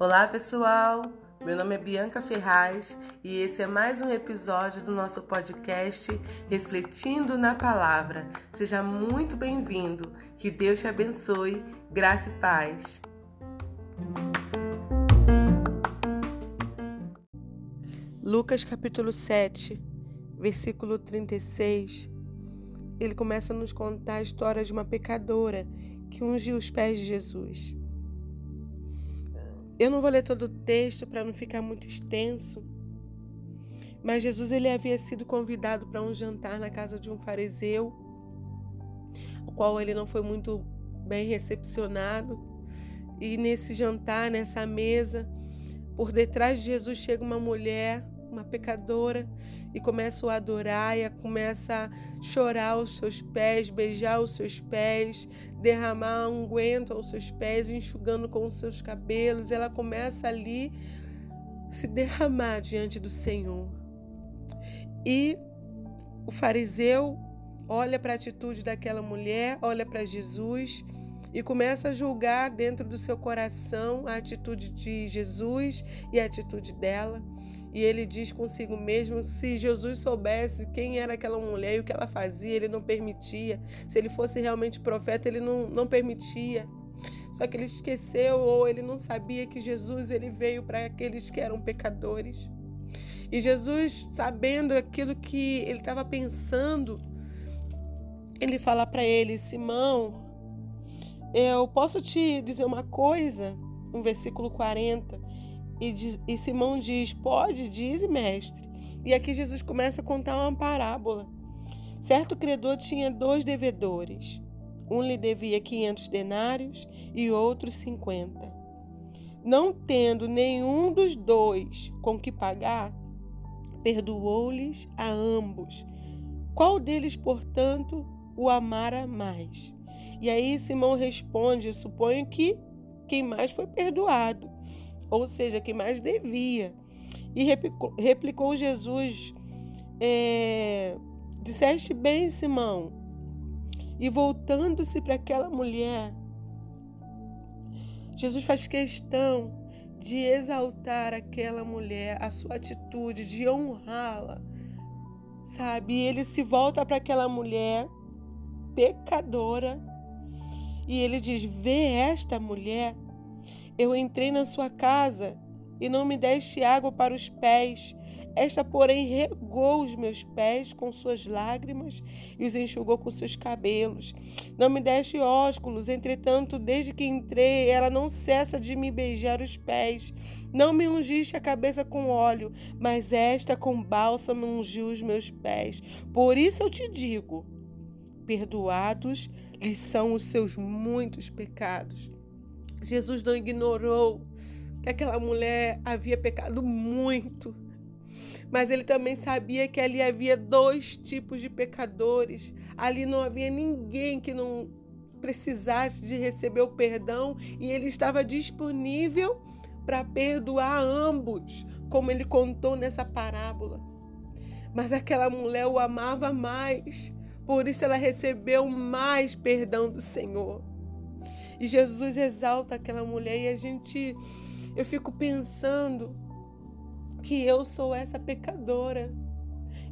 Olá, pessoal! Meu nome é Bianca Ferraz e esse é mais um episódio do nosso podcast Refletindo na Palavra. Seja muito bem-vindo. Que Deus te abençoe. Graça e paz. Lucas capítulo 7, versículo 36. Ele começa a nos contar a história de uma pecadora que ungiu os pés de Jesus. Eu não vou ler todo o texto para não ficar muito extenso, mas Jesus ele havia sido convidado para um jantar na casa de um fariseu, o qual ele não foi muito bem recepcionado. E nesse jantar, nessa mesa, por detrás de Jesus chega uma mulher uma pecadora, e começa a adorar e começa a chorar aos seus pés, beijar os seus pés, derramar unguento aos seus pés, enxugando com os seus cabelos. Ela começa ali se derramar diante do Senhor. E o fariseu olha para a atitude daquela mulher, olha para Jesus e começa a julgar dentro do seu coração a atitude de Jesus e a atitude dela. E ele diz consigo mesmo: se Jesus soubesse quem era aquela mulher e o que ela fazia, ele não permitia. Se ele fosse realmente profeta, ele não, não permitia. Só que ele esqueceu ou ele não sabia que Jesus ele veio para aqueles que eram pecadores. E Jesus, sabendo aquilo que ele estava pensando, ele fala para ele: Simão, eu posso te dizer uma coisa? No versículo 40. E, diz, e Simão diz: Pode, diz, mestre. E aqui Jesus começa a contar uma parábola. Certo credor tinha dois devedores. Um lhe devia 500 denários e outro 50. Não tendo nenhum dos dois com que pagar, perdoou-lhes a ambos. Qual deles, portanto, o amara mais? E aí Simão responde: Suponho que quem mais foi perdoado ou seja, que mais devia. E replicou, replicou Jesus: é, Disseste bem, Simão. E voltando-se para aquela mulher, Jesus faz questão de exaltar aquela mulher, a sua atitude, de honrá-la, sabe? E ele se volta para aquela mulher pecadora e ele diz: Vê esta mulher eu entrei na sua casa e não me deste água para os pés. Esta, porém, regou os meus pés com suas lágrimas e os enxugou com seus cabelos. Não me deste ósculos, entretanto, desde que entrei, ela não cessa de me beijar os pés. Não me ungiste a cabeça com óleo, mas esta com bálsamo ungiu os meus pés. Por isso eu te digo: perdoados lhes são os seus muitos pecados Jesus não ignorou que aquela mulher havia pecado muito. Mas ele também sabia que ali havia dois tipos de pecadores. Ali não havia ninguém que não precisasse de receber o perdão e ele estava disponível para perdoar ambos, como ele contou nessa parábola. Mas aquela mulher o amava mais, por isso ela recebeu mais perdão do Senhor. E Jesus exalta aquela mulher e a gente eu fico pensando que eu sou essa pecadora,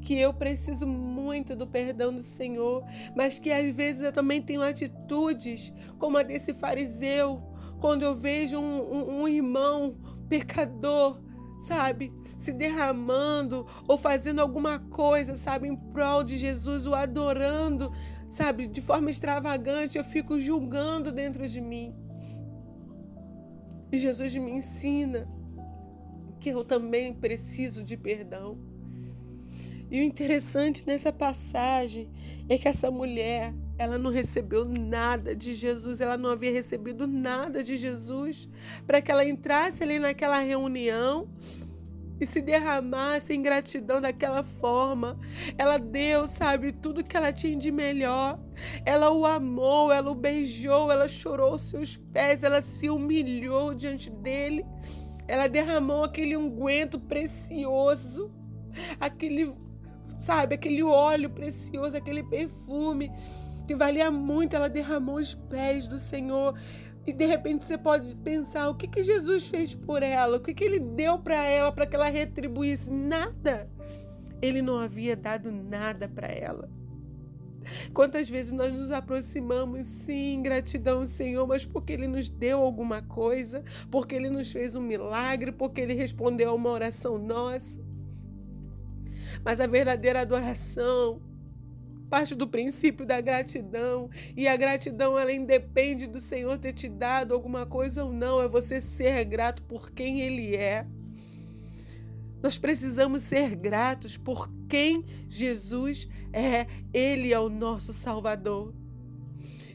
que eu preciso muito do perdão do Senhor, mas que às vezes eu também tenho atitudes como a desse fariseu, quando eu vejo um, um, um irmão pecador, sabe, se derramando ou fazendo alguma coisa, sabe, em prol de Jesus, o adorando, sabe, de forma extravagante, eu fico julgando dentro de mim. E Jesus me ensina que eu também preciso de perdão. E o interessante nessa passagem é que essa mulher, ela não recebeu nada de Jesus, ela não havia recebido nada de Jesus para que ela entrasse ali naquela reunião e se derramasse em gratidão daquela forma. Ela deu, sabe, tudo que ela tinha de melhor. Ela o amou, ela o beijou, ela chorou seus pés, ela se humilhou diante dele. Ela derramou aquele unguento precioso, aquele, sabe, aquele óleo precioso, aquele perfume. Que valia muito, ela derramou os pés do Senhor. E de repente você pode pensar: o que, que Jesus fez por ela? O que, que ele deu para ela para que ela retribuísse? Nada. Ele não havia dado nada para ela. Quantas vezes nós nos aproximamos, sim, gratidão, Senhor, mas porque Ele nos deu alguma coisa, porque Ele nos fez um milagre, porque Ele respondeu a uma oração nossa. Mas a verdadeira adoração parte do princípio da gratidão. E a gratidão, ela independe do Senhor ter te dado alguma coisa ou não. É você ser grato por quem Ele é. Nós precisamos ser gratos por quem Jesus é. Ele é o nosso Salvador.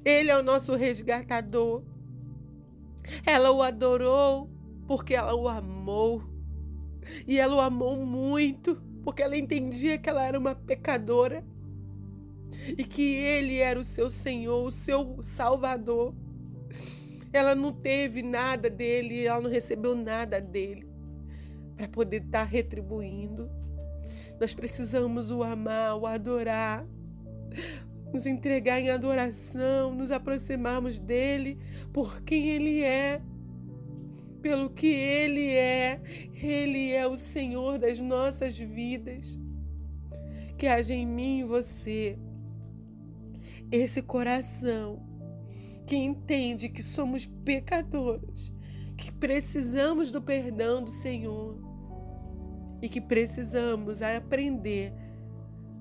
Ele é o nosso resgatador. Ela o adorou porque ela o amou. E ela o amou muito porque ela entendia que ela era uma pecadora e que ele era o seu Senhor, o seu Salvador. Ela não teve nada dele, ela não recebeu nada dele para poder estar tá retribuindo. Nós precisamos o amar, o adorar, nos entregar em adoração, nos aproximarmos dele por quem ele é, pelo que ele é. Ele é o Senhor das nossas vidas. Que haja em mim e você esse coração que entende que somos pecadores, que precisamos do perdão do Senhor e que precisamos aprender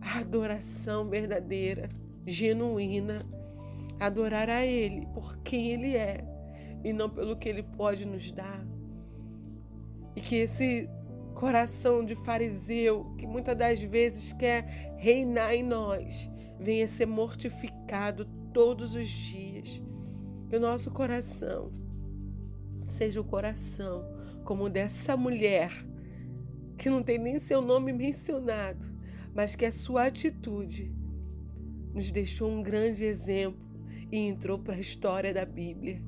a adoração verdadeira, genuína, adorar a Ele por quem Ele é e não pelo que Ele pode nos dar. E que esse coração de fariseu, que muitas das vezes quer reinar em nós, venha ser mortificado todos os dias. Que o nosso coração seja o coração como dessa mulher que não tem nem seu nome mencionado, mas que a sua atitude nos deixou um grande exemplo e entrou para a história da Bíblia.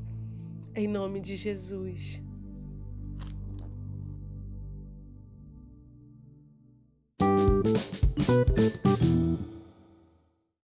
Em nome de Jesus. Música